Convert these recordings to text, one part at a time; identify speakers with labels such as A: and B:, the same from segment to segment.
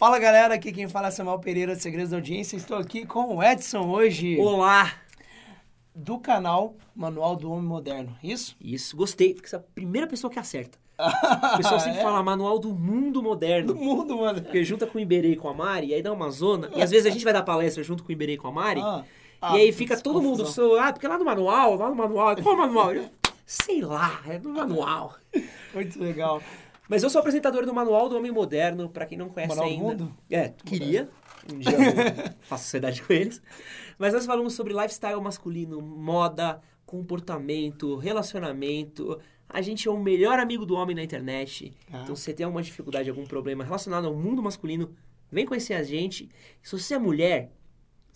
A: Fala galera, aqui quem fala é Samuel Pereira de Segredos da Audiência. Estou aqui com o Edson hoje,
B: Olá!
A: do canal Manual do Homem Moderno. Isso?
B: Isso, gostei, porque você é a primeira pessoa que acerta. O pessoal sempre
A: É?
B: fala manual do mundo moderno.
A: Do mundo, mano.
B: Porque junta com o Iberê e com a Mari, e aí dá uma zona. E às vezes a gente vai dar palestra junto com o Iberê e com a Mari.
A: Ah,
B: e aí
A: ah,
B: fica todo mundo.
A: confusão.
B: So, ah, porque lá no manual, lá no manual. Qual manual? Sei lá, é no manual.
A: Muito legal.
B: Mas eu sou apresentador do Manual do Homem Moderno, pra quem não conhece
A: Manual
B: ainda.
A: Mundo?
B: É, queria. Um dia eu faço sociedade com eles. Mas nós falamos sobre lifestyle masculino, moda, comportamento, relacionamento. A gente é o melhor amigo do homem na internet.
A: Ah.
B: Então, se você tem alguma dificuldade, algum problema relacionado ao mundo masculino, vem conhecer a gente. Se você é mulher,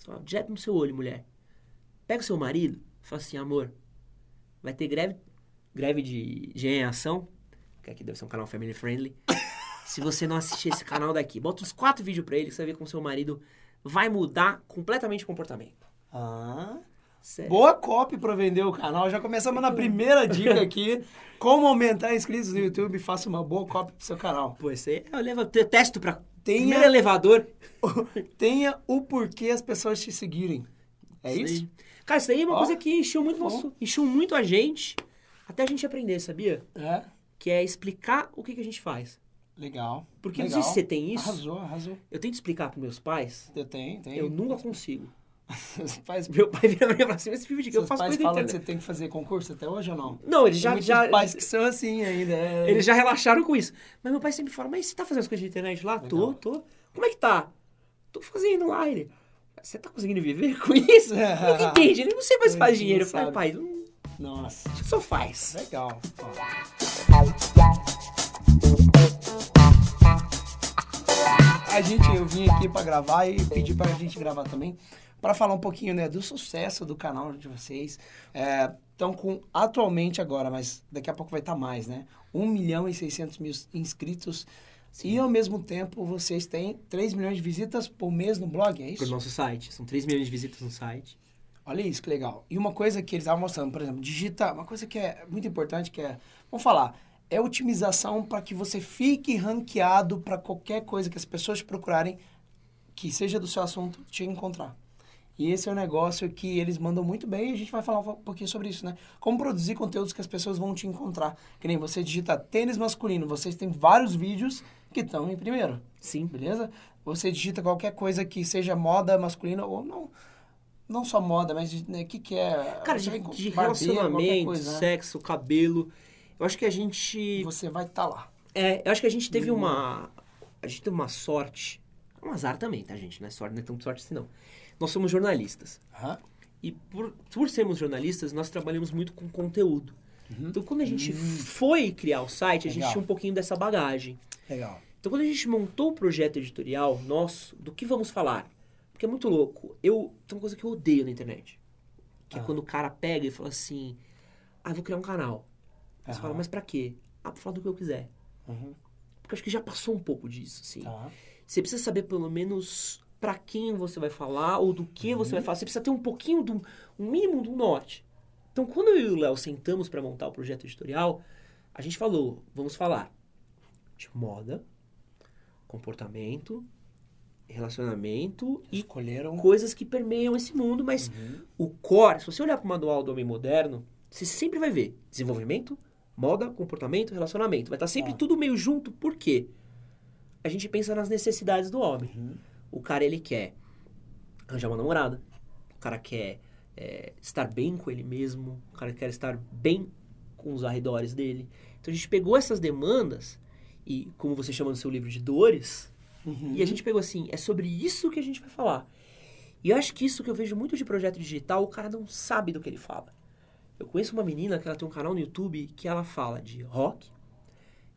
B: fala direto no seu olho, mulher. Pega o seu marido fala assim, amor, vai ter greve, greve de em ação, que aqui deve ser um canal family friendly. Se você não assistir esse canal daqui, bota uns quatro vídeos pra ele, que você vai ver como seu marido vai mudar completamente o comportamento.
A: Ah,
B: Sério.
A: boa copy pra vender o canal. Já começamos na primeira dica aqui. Como aumentar inscritos no YouTube. Faça uma boa copy pro seu canal.
B: Pô, isso aí eu levo, eu testo pra
A: Tenha-
B: primeiro elevador.
A: Tenha o porquê as pessoas te seguirem. É isso?
B: aí. Cara, isso aí é uma
A: Ó,
B: coisa que encheu muito, nosso, encheu muito a gente, até a gente aprender, sabia?
A: É.
B: Que é explicar o que, que a gente faz.
A: Legal.
B: Porque não
A: legal.
B: sei se você tem isso.
A: Arrasou, arrasou.
B: Eu tento explicar pros meus pais,
A: Eu tenho, tenho.
B: eu nunca consigo.
A: Faz
B: Meu pai vira pra mim e fala assim, esse filme de que eu
A: Seus
B: faço
A: pais
B: coisa
A: falam que você tem que fazer concurso até hoje ou não?
B: Não, eles
A: Tem
B: já, já,
A: pais que são assim ainda. é.
B: eles já relaxaram com isso. Mas meu pai sempre fala, mas você tá fazendo as coisas de internet lá? Tô,
A: Legal.
B: tô. Como é que tá? Tô fazendo lá. Ele, você tá conseguindo viver com isso? Não entende, ele não sei mais
A: Ele
B: faz
A: não
B: dinheiro. Eu falei, pai, não,
A: Nossa,
B: só faz.
A: legal. Ó. A gente, eu vim aqui pra gravar e pedi pra gente gravar também, pra falar um pouquinho, né, do sucesso do canal de vocês. Estão com, atualmente agora, mas daqui a pouco vai estar mais, né? 1 milhão e 600 mil inscritos. E ao mesmo tempo vocês têm 3 milhões de visitas por mês no blog, é isso?
B: nosso site. São 3 milhões de visitas no site.
A: Olha isso, que legal. E uma coisa que eles estavam mostrando, por exemplo, digita, uma coisa que é muito importante, que é, vamos falar, é otimização para que você fique ranqueado para qualquer coisa que as pessoas procurarem, que seja do seu assunto, te encontrar. E esse é um negócio que eles mandam muito bem e a gente vai falar um pouquinho sobre isso, né? Como produzir conteúdos que as pessoas vão te encontrar. Que nem você digita tênis masculino, vocês têm vários vídeos que estão em primeiro
B: Sim.
A: beleza? Você digita qualquer coisa que seja moda masculina ou não, não só moda, mas o né, que que é?
B: Cara, de, de relacionamento,
A: coisa, né?
B: sexo, cabelo. Eu acho que a gente.
A: Você vai estar lá.
B: É, eu acho que a gente teve
A: Uhum.
B: uma. A gente teve uma sorte. Um azar também, tá, gente? Não é sorte, não é tão sorte assim, não. Nós somos jornalistas.
A: Aham.
B: E por, por sermos jornalistas, nós trabalhamos muito com conteúdo. Então, quando a gente foi criar o site, a gente
A: Uhum. Legal.
B: tinha um pouquinho dessa bagagem.
A: Legal.
B: Então, quando a gente montou o projeto editorial nosso, do que vamos falar? Porque é muito louco. Eu, tem uma coisa que eu odeio na internet. Que é
A: Ah.
B: quando o cara pega e fala assim, ah, vou criar um canal. Aí você
A: Aham.
B: fala, mas pra quê? Ah, pra falar do que eu quiser.
A: Uhum.
B: Porque eu acho que já passou um pouco disso, assim.
A: Tá.
B: Você precisa saber pelo menos pra quem você vai falar ou do que você vai falar. Você precisa ter um pouquinho do um mínimo do norte. Então, quando eu e o Léo sentamos pra montar o projeto editorial, a gente falou, vamos falar de moda, comportamento, relacionamento e
A: Escolheram.
B: coisas que permeiam esse mundo, mas o core, se você olhar para o manual do homem moderno, você sempre vai ver desenvolvimento, moda, comportamento, relacionamento. Vai estar sempre
A: Ah.
B: tudo meio junto. Por quê? A gente pensa nas necessidades do homem.
A: Uhum.
B: O cara, ele quer arranjar uma namorada. O cara quer é, estar bem com ele mesmo. O cara quer estar bem com os arredores dele. Então a gente pegou essas demandas e, como você chama no seu livro de dores,
A: Uhum.
B: e a gente pegou assim, é sobre isso que a gente vai falar. E eu acho que isso que eu vejo muito de projeto digital, o cara não sabe do que ele fala. Eu conheço uma menina que ela tem um canal no YouTube que ela fala de rock,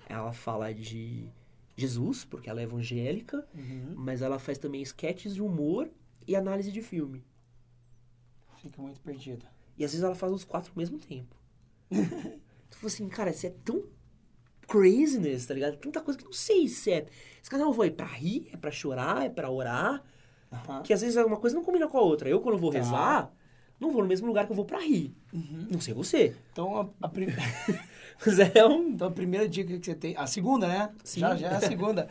B: ela fala de Jesus, porque ela é evangélica,
A: Uhum.
B: mas ela faz também sketches de humor e análise de filme.
A: Fica muito perdida.
B: E às vezes ela faz os quatro ao mesmo tempo. tu fala assim, cara, isso é tão craziness, tá ligado? Tanta coisa que eu não sei se é. Esse canal vai pra rir, é pra chorar, é pra orar.
A: Aham.
B: Que às vezes uma coisa não combina com a outra. Eu, quando vou
A: Tá.
B: rezar, não vou no mesmo lugar que eu vou pra rir.
A: Uhum.
B: Não sei você.
A: Então a, a prim-
B: Mas é um.
A: então a primeira dica que você tem. A segunda, né?
B: Sim.
A: Já, já é a segunda.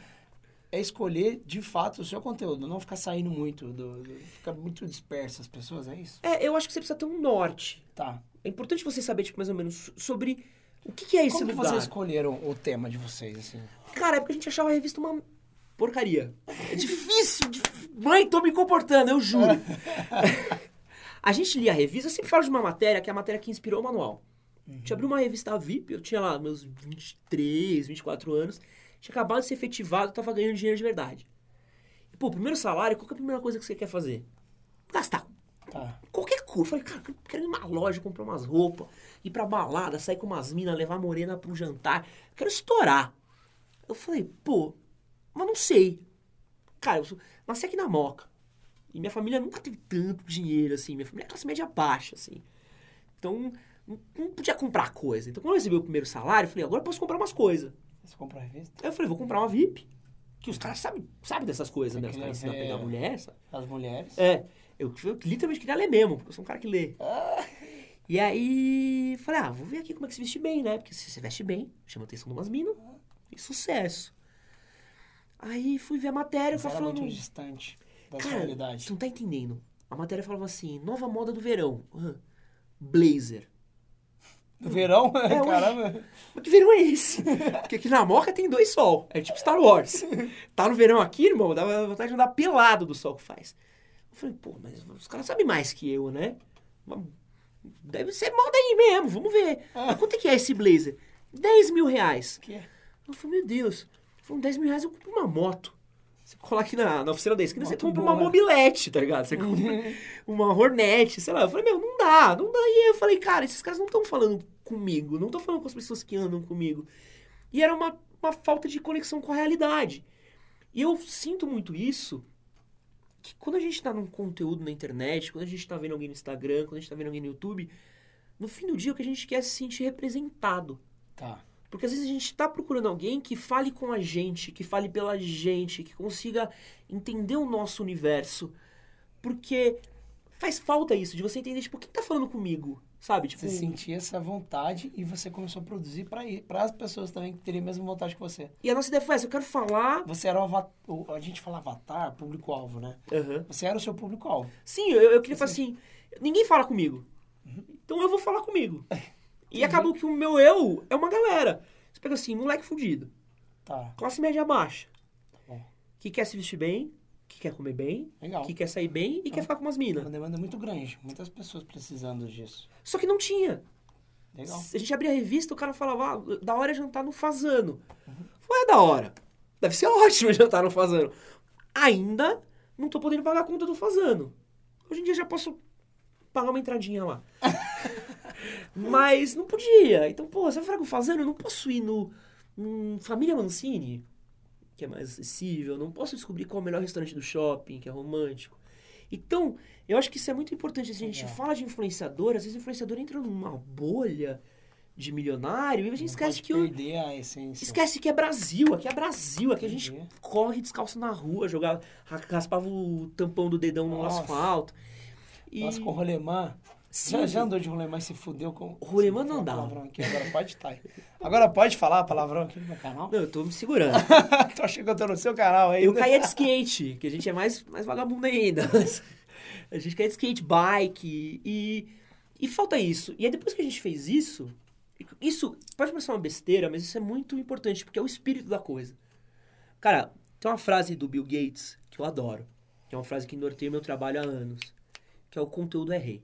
A: é escolher de fato o seu conteúdo, não ficar saindo muito, do, do- fica muito disperso as pessoas, é isso?
B: É, eu acho que você precisa ter um norte.
A: Tá.
B: É importante você saber, tipo, mais ou menos sobre o que, que é esse
A: Como
B: lugar.
A: vocês escolheram o tema de vocês, assim?
B: Cara, é porque a gente achava a revista uma porcaria. É difícil. dif- Mãe, tô me comportando, eu juro. a gente lia a revista, eu sempre falo de uma matéria, que é a matéria que inspirou o manual. A gente abriu uma revista VIP, eu tinha lá meus 23, 24 anos, tinha acabado de ser efetivado, tava ganhando dinheiro de verdade. E, pô, primeiro salário, qual que é a primeira coisa que você quer fazer? Gastar
A: Tá.
B: qualquer Eu falei, cara, eu quero ir numa loja, comprar umas roupas, ir pra balada, sair com umas minas, levar a morena pro jantar. Eu quero estourar. Eu falei, pô, mas não sei. Cara, eu nasci aqui na Moca. E minha família nunca teve tanto dinheiro, assim. Minha família é classe média baixa, assim. Então, não, não podia comprar coisa. Então, quando eu recebi o primeiro salário, eu falei, agora eu posso comprar umas coisas.
A: Você comprou revista?
B: Aí eu falei, vou comprar uma VIP. Que os caras sabem sabe dessas coisas, né? Os caras ensinam a pegar
A: ver-
B: mulher, sabe?
A: As mulheres?
B: É, eu, eu literalmente queria ler mesmo, porque eu sou um cara que lê. E aí, falei, ah, vou ver aqui como é que se veste bem, né? Porque se você veste bem, chama a atenção de umas minas, e sucesso. Aí fui ver a matéria,
A: era
B: falando...
A: muito distante da
B: Cara,
A: realidade.
B: você não tá entendendo. A matéria falava assim, nova moda do verão. Ah, blazer.
A: No verão?
B: ué.
A: Caramba.
B: Mas que verão é esse? Porque aqui na Moca tem dois sol. É tipo Star Wars. Tá no verão aqui, irmão, dá vontade de andar pelado do sol que faz. Eu falei, pô, mas os caras sabem mais que eu, né? Deve ser moda aí mesmo, vamos ver. Mas quanto é que é esse blazer? 10 mil reais.
A: Que é?
B: Eu falei, meu Deus. Falei, 10 mil reais eu compro uma moto. Você colar aqui na, na oficina da esquina, você
A: Moto
B: compra
A: boa.
B: uma mobilete, tá ligado? Você compra uma Hornet, sei lá. Eu falei, meu, não dá, não dá. E aí eu falei, cara, esses caras não estão falando comigo, não estão falando com as pessoas que andam comigo. E era uma, uma falta de conexão com a realidade. E eu sinto muito isso, que quando a gente tá num conteúdo na internet, quando a gente tá vendo alguém no Instagram, quando a gente tá vendo alguém no YouTube, no fim do dia o que a gente quer é se sentir representado.
A: Tá.
B: Porque às vezes a gente tá procurando alguém que fale com a gente, que fale pela gente, que consiga entender o nosso universo. Porque faz falta isso, de você entender, tipo, quem tá falando comigo? Sabe? Tipo,
A: Você sentia essa vontade e você começou a produzir ir, para as pessoas também que teriam a mesma vontade que você.
B: e a nossa ideia foi essa, eu quero falar.
A: Você era o avatar, a gente fala avatar, público-alvo, né?
B: Aham.
A: Você era o seu público-alvo.
B: Sim, eu, eu queria falar assim, ninguém fala comigo. Então eu vou falar comigo. E acabou que o meu eu é uma galera. Você pega assim, moleque fudido,
A: Tá,
B: classe média baixa,
A: bom.
B: que quer se vestir bem, que quer comer bem,
A: Legal.
B: que quer sair bem e quer ficar com umas minas.
A: Uma demanda muito grande. Muitas pessoas precisando disso.
B: Só que não tinha.
A: Legal.
B: A gente abria a revista, o cara falava, ah, da hora é jantar no Fazano. Foi é da hora. Deve ser ótimo jantar no Fazano. Ainda não tô podendo pagar a conta do Fazano. Hoje em dia já posso pagar uma entradinha lá. Mas não podia. Então, pô, você vai falar com o Fazano? Eu não posso ir no, num Família Mancini, que é mais acessível. Não posso descobrir qual é o melhor restaurante do shopping, que é romântico. Então, eu acho que isso é muito importante. Se a gente
A: Legal.
B: fala de influenciador, às vezes o influenciador entra numa bolha de milionário e a gente
A: Não
B: esquece que o. Esquece que é Brasil, aqui é Brasil, aqui a gente
A: Entendi.
B: corre descalço na rua, jogava, raspava o tampão do dedão no
A: Nossa.
B: asfalto. E...
A: Nossa, com rolemã.
B: Sim.
A: Já, já andou de rolemã e se fudeu com.
B: Rolemã não dá.
A: Aqui, agora pode estar. Agora pode falar palavrão aqui no meu canal?
B: Não, eu tô me segurando.
A: tô achando que eu tô no seu canal aí.
B: Eu caía de skate, que a gente é mais, mais vagabundo ainda. mas a gente caía de skate, bike, e, e falta isso. E aí depois que a gente fez isso, isso pode parecer uma besteira, mas isso é muito importante, porque é o espírito da coisa. Cara, tem uma frase do Bill Gates que eu adoro, que é uma frase que norteia meu trabalho há anos, que é o conteúdo é rei.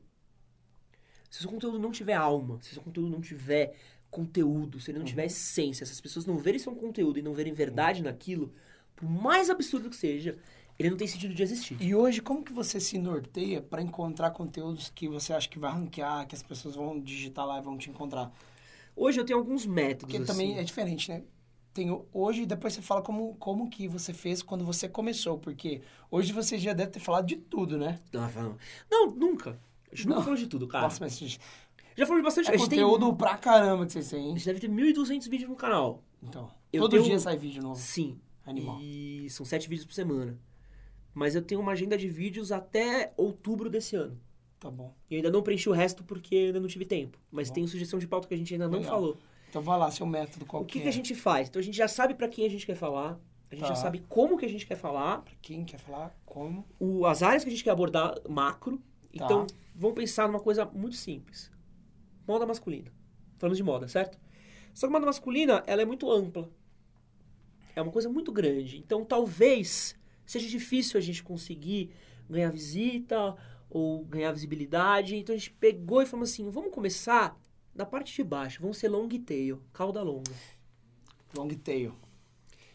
B: Se o seu conteúdo não tiver alma, se o seu conteúdo não tiver conteúdo, se ele não tiver essência, se as pessoas não verem seu conteúdo e não verem verdade naquilo, por mais absurdo que seja, ele não tem sentido de existir.
A: E hoje, como que você se norteia pra encontrar conteúdos que você acha que vai ranquear, que as pessoas vão digitar lá e vão te encontrar?
B: Hoje eu tenho alguns métodos,
A: Porque também
B: assim.
A: é diferente, né? Tem o- hoje, depois você fala como, como que você fez quando você começou, porque hoje você já deve ter falado de tudo, né?
B: Não, não, não, nunca. A gente
A: Não.
B: nunca falou de tudo, cara.
A: Nossa, mas
B: Já falou de bastante
A: é
B: a gente tem-
A: conteúdo pra caramba que vocês têm,
B: A
A: hein?
B: gente deve ter 1.200 vídeos no canal.
A: Então,
B: Eu
A: todo
B: tenho-
A: dia sai vídeo novo.
B: Sim.
A: Animal.
B: E são sete vídeos por semana. Mas eu tenho uma agenda de vídeos até outubro desse ano.
A: Tá bom.
B: E eu ainda não preenchi o resto porque ainda não tive tempo. Mas
A: Bom.
B: tem sugestão de pauta que a gente ainda não
A: Legal.
B: falou.
A: Então vai lá, seu método qual
B: o que,
A: é?
B: que a gente faz? Então a gente já sabe pra quem a gente quer falar. A gente
A: Tá.
B: já sabe como que a gente quer falar,
A: Pra quem quer falar, como?
B: o- as áreas que a gente quer abordar macro.
A: Tá.
B: Então, vamos pensar numa coisa muito simples. Moda masculina. Falamos de moda, certo? Só que a moda masculina, ela é muito ampla. É uma coisa muito grande. Então, talvez seja difícil a gente conseguir ganhar visita ou ganhar visibilidade. Então, a gente pegou e falou assim, vamos começar da parte de baixo. Vamos ser long tail, cauda longa.
A: Long tail.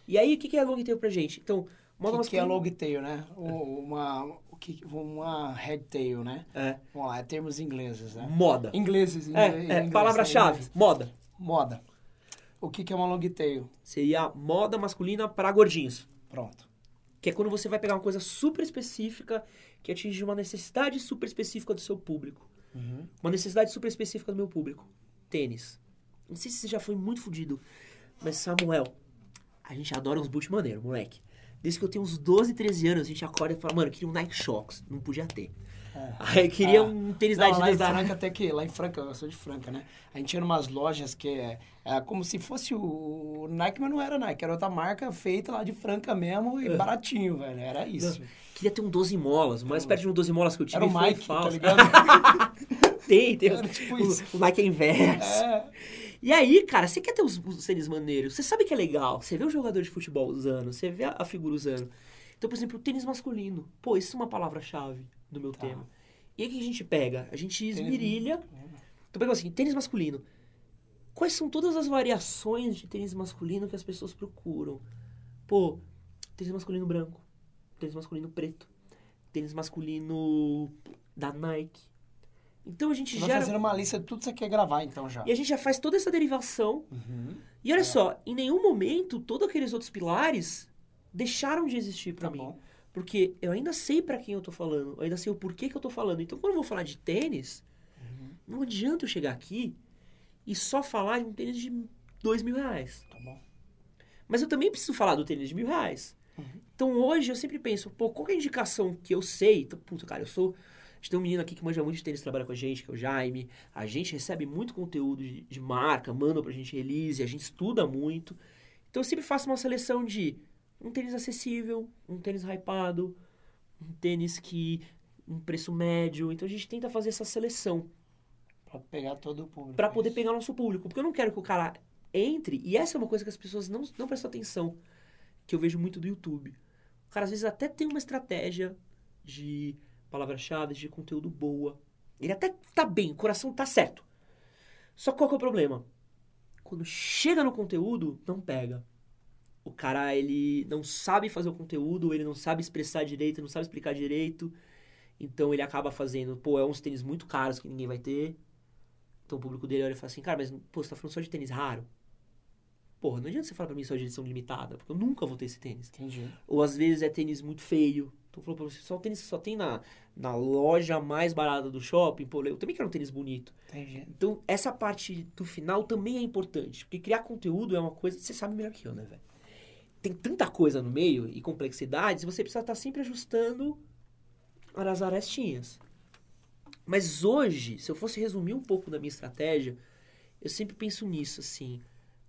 B: E aí, o que que é long tail pra gente? Então, moda
A: O que, que é
B: masculina...
A: long tail, né? Uma, que, uma head tail, né?
B: É,
A: Vamos lá, é termos ingleses, né?
B: moda.
A: Ingleses,
B: É,
A: inglês,
B: é, palavra-chave, moda.
A: Moda. O que, que é uma long tail?
B: Seria moda masculina para gordinhos.
A: Pronto.
B: Que é quando você vai pegar uma coisa super específica que atinge uma necessidade super específica do seu público.
A: Uhum.
B: Uma necessidade super específica do meu público. Tênis. Não sei se você já foi muito fudido, mas Samuel, a gente adora uns boot maneiro, moleque. Desde que eu tenho uns 12, 13 anos, a gente acorda e fala, mano, eu queria um Nike Shox. Não podia ter.
A: É.
B: Aí queria
A: Ah.
B: um tênis da
A: Não, lá em
B: Adidas.
A: Franca até que, lá em Franca, eu sou de Franca, né? A gente ia numas lojas que é, é como se fosse o Nike, mas não era Nike, era outra marca feita lá de Franca mesmo e
B: É.
A: baratinho, velho. Era isso.
B: Queria ter um 12 molas, mas perto de um 12 molas que eu tive
A: Era o Mike, tá ligado?
B: tem, tem.
A: Era tipo
B: o,
A: isso.
B: o Nike é inverso.
A: é.
B: E aí, cara, você quer ter os, os tênis maneiros, você sabe que é legal, você vê o jogador de futebol usando, você vê a, a figura usando. Então, por exemplo, o tênis masculino. Pô, isso é uma palavra-chave do meu
A: Tá.
B: tema. E aí o que a gente pega? A gente esmirilha. Então, pega assim, tênis masculino. Quais são todas as variações de tênis masculino que as pessoas procuram? Pô, tênis masculino branco, tênis masculino preto, tênis masculino da Nike. Então a gente
A: Você vai
B: gera...
A: fazendo uma lista de tudo que você quer gravar, então, já.
B: E a gente já faz toda essa derivação.
A: Uhum.
B: E olha só, em nenhum momento todos aqueles outros pilares deixaram de existir pra
A: Tá
B: mim.
A: bom.
B: Porque eu ainda sei pra quem eu tô falando, eu ainda sei o porquê que eu tô falando. Então quando eu vou falar de tênis,
A: Uhum.
B: não adianta eu chegar aqui e só falar de um tênis de dois mil reais.
A: Tá bom.
B: Mas eu também preciso falar do tênis de mil reais.
A: Uhum.
B: Então hoje eu sempre penso, pô, qual é a indicação que eu sei? Então, puta, cara, eu sou. Gente tem um menino aqui que manja muito de tênis, trabalha com a gente, que é o Jaime. A gente recebe muito conteúdo de, de marca, manda pra gente release, a gente estuda muito. Então eu sempre faço uma seleção de um tênis acessível, um tênis hypado, um tênis que. um preço médio. Então a gente tenta fazer essa seleção
A: Pra pegar todo o público.
B: Pra poder
A: isso.
B: pegar nosso público. Porque eu não quero que o cara entre, e essa é uma coisa que as pessoas não, não prestam atenção, que eu vejo muito do YouTube. O cara às vezes até tem uma estratégia de palavra-chave, de conteúdo boa. Ele até tá bem, o coração tá certo. Só qual que é o problema? Quando chega no conteúdo, não pega. O cara, ele não sabe fazer o conteúdo, ele não sabe expressar direito, não sabe explicar direito. Então ele acaba fazendo, pô, é uns tênis muito caros que ninguém vai ter. Então o público dele olha e fala assim, cara, mas pô, você tá falando só de tênis raro? Porra, não adianta você falar pra mim só de edição limitada, porque eu nunca vou ter esse tênis.
A: Entendi.
B: Ou às vezes é tênis muito feio. Falou pra você, só o tênis que só tem na, na loja mais barata do shopping, pô, eu também quero um tênis bonito.
A: Entendi.
B: Então essa parte do final também é importante, porque criar conteúdo é uma coisa, você sabe melhor que eu, né, velho? Tem tanta coisa no meio e complexidades, você precisa estar sempre ajustando as arestinhas. Mas hoje, se eu fosse resumir um pouco da minha estratégia, eu sempre penso nisso, assim.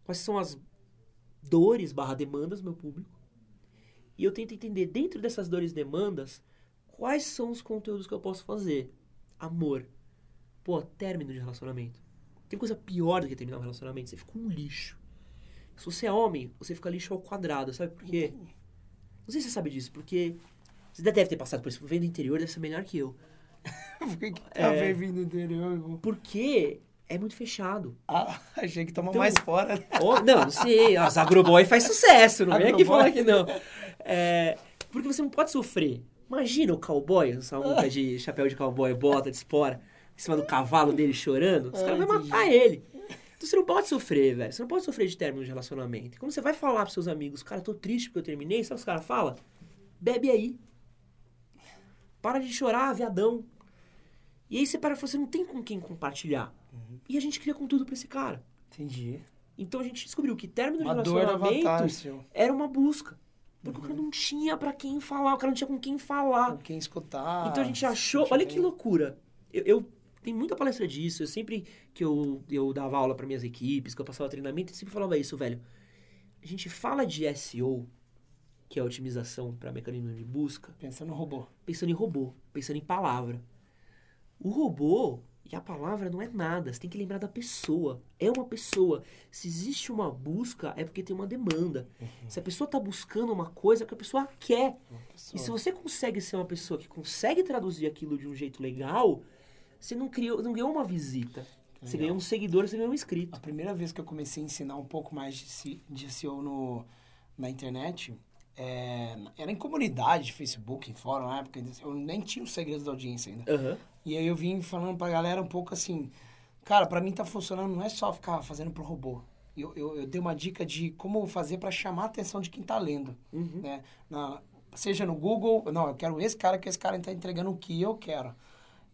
B: Quais são as dores barra demandas do meu público? E eu tento entender, dentro dessas dores e demandas, quais são os conteúdos que eu posso fazer. Amor. Pô, término de relacionamento. Tem coisa pior do que terminar um relacionamento. Você fica um lixo. Se você é homem, você fica lixo ao quadrado. Sabe por quê? Não sei se você sabe disso, porque... Você deve ter passado por isso. Vem do interior, deve ser melhor que eu.
A: Por que que tá
B: É.
A: vindo do interior? irmão?
B: Porque é muito fechado.
A: Ah, achei que toma
B: Então-
A: mais fora.
B: Ó, não, não sei. As agroboy faz sucesso, não vem aqui falar que não. É, porque você não pode sofrer. Imagina o cowboy, essa multa de chapéu de cowboy, bota de espora, em cima do cavalo dele chorando. Os
A: Ah,
B: caras vão matar ele. Então você não pode sofrer, velho. Você não pode sofrer de término de relacionamento. Quando você vai falar pros seus amigos, cara, tô triste porque eu terminei, sabe o que os caras falam? Bebe aí. Para de chorar, viadão. E aí você para e fala, você não tem com quem compartilhar.
A: Uhum.
B: E a gente cria conteúdo pra esse cara.
A: Entendi.
B: Então a gente descobriu que término
A: Uma
B: de relacionamento era uma busca. Porque o cara não tinha pra quem falar, o cara não tinha com quem falar.
A: Com quem escutar.
B: então a gente achou. Olha que loucura. Eu, eu tenho muita palestra disso. Eu sempre que eu, eu dava aula pra minhas equipes, que eu passava treinamento, eu sempre falava isso, velho. A gente fala de SEO que é a otimização para mecanismo de busca,
A: Pensando no robô.
B: pensando em robô, pensando em palavra. O robô e a palavra não é nada, você tem que lembrar da pessoa. É uma pessoa. Se existe uma busca, é porque tem uma demanda. Se a pessoa está buscando uma coisa, é que a pessoa quer.
A: Uma
B: E se
A: pessoa.
B: você consegue ser uma pessoa que consegue traduzir aquilo de um jeito legal, você não, criou, não ganhou uma visita. Você
A: Legal.
B: ganhou um seguidor, você ganhou um inscrito.
A: A primeira vez que eu comecei a ensinar um pouco mais de, de SEO no, na internet, é, era em comunidade, Facebook, em fórum, na época, eu nem tinha os segredos da audiência ainda.
B: Aham.
A: E aí eu vim falando pra galera um pouco assim, cara, pra mim tá funcionando, não é só ficar fazendo pro robô. Eu, eu, eu dei uma dica de como fazer pra chamar a atenção de quem tá lendo,
B: Uhum.
A: né? Na, seja no Google, não, eu quero esse cara, que esse cara tá entregando o que eu quero.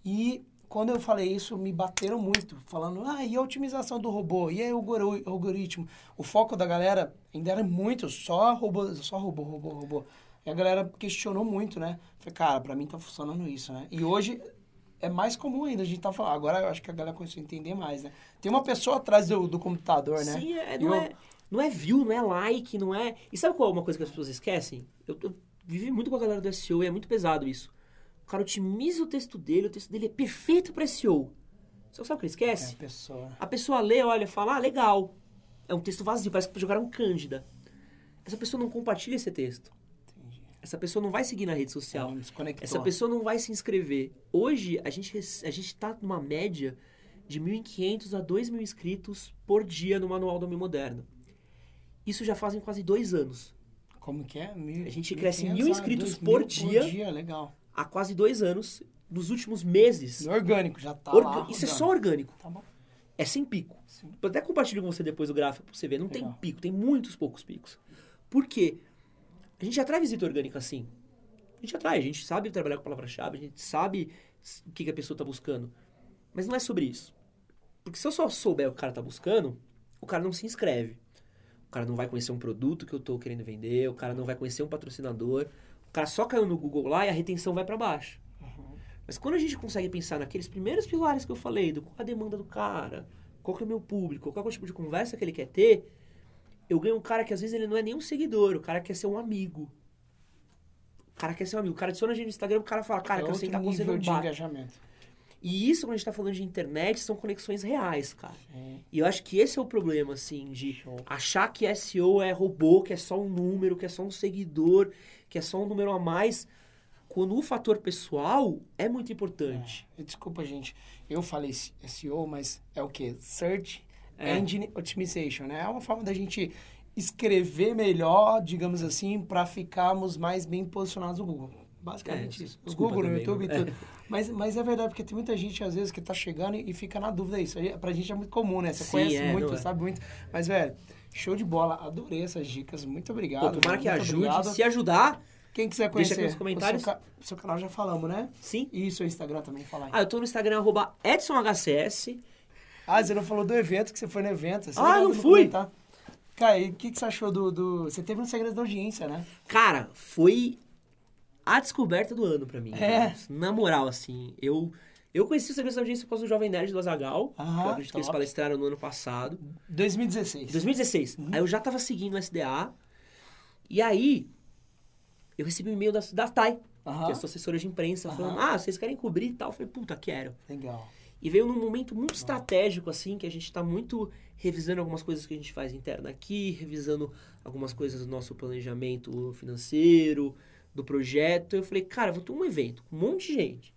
A: E quando eu falei isso, me bateram muito, falando, ah, e a otimização do robô? E aí o algori- algoritmo? O foco da galera ainda era muito, só robô, só robô, robô, robô. E a galera questionou muito, né? Falei, cara, pra mim tá funcionando isso, né? E hoje é mais comum ainda a gente tá falando. Agora eu acho que a galera começou a entender mais, né? Tem uma pessoa atrás do, do computador, né?
B: Sim, é, não,
A: eu-
B: é, não é view, não é like, não é. E sabe qual é uma coisa que as pessoas esquecem? Eu, eu vivi muito com a galera do SEO e é muito pesado isso. O cara otimiza o texto dele, o texto dele é perfeito para SEO. Você sabe o que ele
A: É,
B: esquece?
A: a pessoa.
B: A pessoa lê, olha, fala, ah, legal. É um texto vazio, parece que jogaram Cândida. Essa pessoa não compartilha esse texto. Essa pessoa não vai seguir na rede social. Essa pessoa não vai se inscrever. Hoje, a gente, a gente tá numa média de 1.500 a 2.000 inscritos por dia no Manual do Homem Moderno. Isso já fazem quase dois anos.
A: Como que é? Mil,
B: A gente
A: 1.500
B: cresce mil inscritos
A: 2.000
B: por dia.
A: Por dia, legal.
B: Há quase dois anos, nos últimos meses.
A: No orgânico, já tá
B: orga-
A: lá.
B: Isso é só orgânico.
A: Tá bom.
B: É sem pico.
A: Sim.
B: Eu até compartilho com você depois o gráfico pra você ver. Não tem
A: Legal.
B: pico, tem muitos poucos picos. Por quê? A gente atrai visita orgânica assim. A gente atrai, a gente sabe trabalhar com palavra-chave, a gente sabe o que, que a pessoa tá buscando. Mas não é sobre isso. Porque se eu só souber o que o cara tá buscando, o cara não se inscreve. O cara não vai conhecer um produto que eu tô querendo vender, o cara não vai conhecer um patrocinador. O cara só caiu no Google lá e a retenção vai para baixo. Mas quando a gente consegue pensar naqueles primeiros pilares que eu falei, do qual a demanda do cara, qual que é o meu público, qual é o tipo de conversa que ele quer ter, eu ganho um cara que às vezes ele não é nem um seguidor, o cara quer ser um amigo. O cara quer ser um amigo. O cara adiciona a gente no Instagram, o cara fala, cara,
A: é
B: quero
A: outro
B: sentar com você
A: nível
B: no
A: de
B: bar.
A: engajamento.
B: E isso, quando a gente tá falando de internet, são conexões reais, cara.
A: Sim.
B: E eu acho que esse é o problema, assim, de
A: Show.
B: achar que SEO é robô, que é só um número, que é só um seguidor, que é só um número a mais, quando o fator pessoal é muito importante.
A: E Desculpa, gente. Eu falei SEO, mas é o quê? Search
B: É.
A: Engine Optimization, né? É uma forma da gente escrever melhor, digamos assim, para ficarmos mais bem posicionados no Google. Basicamente
B: É,
A: isso. No Google, no
B: também,
A: YouTube e
B: né?
A: tudo. Mas, mas é verdade, porque tem muita gente, às vezes, que tá chegando e e fica na dúvida isso. Aí, Pra gente é muito comum, né? Você
B: Sim,
A: conhece
B: é,
A: muito,
B: é.
A: sabe muito. Mas, velho, show de bola. Adorei essas dicas. Muito obrigado.
B: Pô, tomara
A: velho.
B: que ajude.
A: obrigado.
B: Se ajudar,
A: Quem quiser
B: Deixa
A: conhecer
B: aqui nos comentários.
A: O seu, o seu canal já falamos, né?
B: sim.
A: E seu Instagram também, falar.
B: Ah, eu tô no Instagram, arroba EdsonHCS.
A: Ah, você não falou do evento, que você foi no evento. Você
B: Ah, não fui.
A: comentar. Cara, e o que, que você achou do, do... Você teve um segredo da audiência, né?
B: Cara, foi a descoberta do ano pra mim.
A: É.
B: cara. Na moral, assim, eu... Eu conheci o serviço da audiência por causa do Jovem Nerd do Azagal, que eu
A: Ah,
B: acredito que eles
A: top.
B: palestraram no ano passado.
A: 2016.
B: 2016. Aí eu já tava seguindo o SDA. E aí, eu recebi um e-mail da, da TAI,
A: Aham.
B: que é a sua assessora de imprensa,
A: Aham.
B: falando: Ah, vocês querem cobrir e tal? Eu falei: Puta, quero.
A: Legal.
B: E veio num momento muito estratégico, assim, que a gente tá muito revisando algumas coisas que a gente faz interna aqui, revisando algumas coisas do nosso planejamento financeiro, do projeto. Eu falei, cara, vou ter um evento com um monte de gente,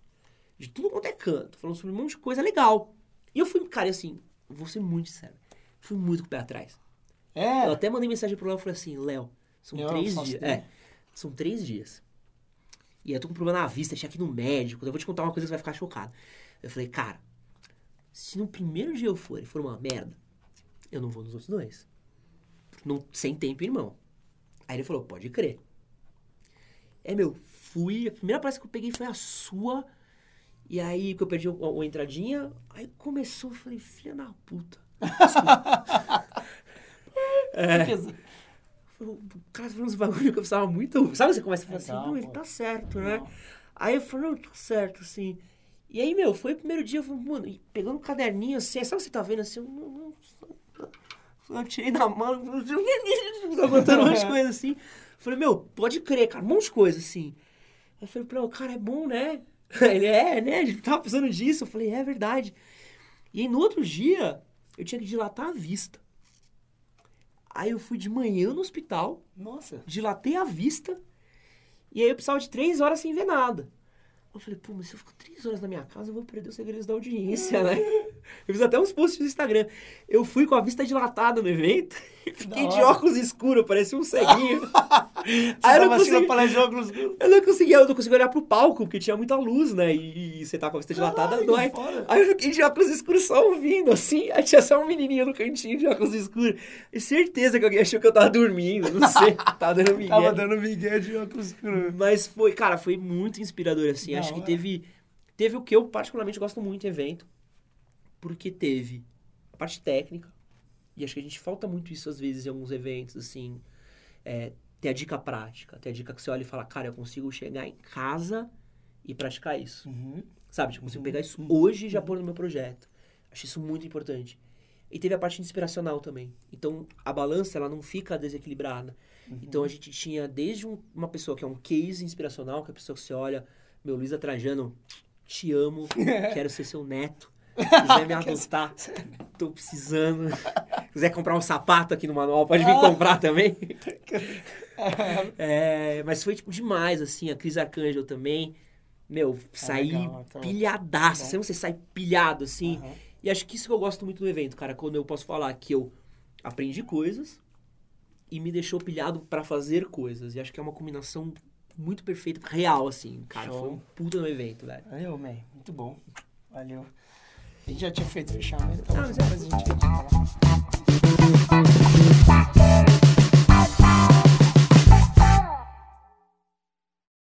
B: de tudo quanto é canto, falando sobre um monte de coisa legal. E eu fui, cara, e assim, vou ser muito sincero, fui muito com o pé atrás. Eu
A: É.
B: até mandei mensagem pro Léo e falei assim, Léo, são
A: Léo,
B: três dias. É, são três dias. E eu tô com um problema na vista, tinha que ir no médico. Eu vou te contar uma coisa que você vai ficar chocado. Eu falei, cara, se no primeiro dia eu for e for uma merda, eu não vou nos outros dois. Não, sem tempo, irmão. Aí ele falou, pode crer. É, meu, fui. A primeira palestra que eu peguei foi a sua. E aí que eu perdi o- a, entradinha. Aí começou, eu falei, filha da puta. É. O cara falando uns bagulho que eu precisava muito. Sabe, você começa a falar
A: Legal,
B: assim, não, ele tá certo, né? Aí eu falei, não, tá certo, assim. E aí, meu, foi o primeiro dia, eu falei, mano, pegando um caderninho assim, sabe o que você tá vendo assim? Eu, não, eu tirei da mão, botando umas coisas assim. falei, meu, pode crer, cara, um monte de coisa, assim. Aí eu falei, pô, cara, é bom, né? Ele é, né? A gente tava precisando disso. Eu falei, é verdade. E aí, no outro dia, eu tinha que dilatar a vista. Aí eu fui de manhã no hospital,
A: Nossa.
B: dilatei a vista, e aí eu precisava de três horas sem ver nada. Eu falei, pô, mas se eu fico três horas na minha casa, eu vou perder os segredos da audiência, né? Eu fiz até uns posts no Instagram. Eu fui com a vista dilatada no evento, fiquei de óculos escuros, parecia um ceguinho. Aí eu não
A: assim
B: consegui-
A: de óculos.
B: Eu não conseguia, eu não conseguia olhar pro palco, porque tinha muita luz, né? E, e você tá com a vista dilatada, dói.
A: foda.
B: Aí eu fiquei de óculos escuros só ouvindo, assim. Aí tinha só um menininho no cantinho de óculos escuros. E certeza que alguém achou que eu tava dormindo, não sei. tava dando migué.
A: Tava dando migué de óculos escuros.
B: Mas foi, cara, foi muito inspirador, assim.
A: Da
B: Acho que
A: hora.
B: teve, teve o que eu particularmente gosto muito evento. Porque teve a parte técnica. E acho que a gente falta muito isso às vezes em alguns eventos, assim. É, ter a dica prática. Ter a dica que você olha e fala, cara, eu consigo chegar em casa e praticar isso.
A: Uhum.
B: Sabe? Tipo, eu consigo pegar isso hoje e já pôr no meu projeto. Acho isso muito importante. E teve a parte inspiracional também. Então, a balança, ela não fica desequilibrada. Então, a gente tinha desde um- uma pessoa que é um case inspiracional, que é a pessoa que você olha, meu, Luísa Trajano, te amo, quero ser seu neto. Quiser me adotar, tô precisando. Quiser comprar um sapato aqui no manual, pode vir comprar também. É, mas foi, tipo, demais, assim. A Cris Arcângel também. Meu, saí
A: legal, então.
B: pilhadaço. Sabe você sai pilhado, assim?
A: Aham.
B: E acho que isso que eu gosto muito do evento, cara. Quando eu posso falar que eu aprendi coisas e me deixou pilhado pra fazer coisas. E acho que é uma combinação muito perfeita, real, assim. Cara,
A: Show.
B: foi um puta no evento, velho.
A: Valeu, man. Muito bom. Valeu. A gente já tinha feito fechamento, então
B: Não,
A: depois a gente falar.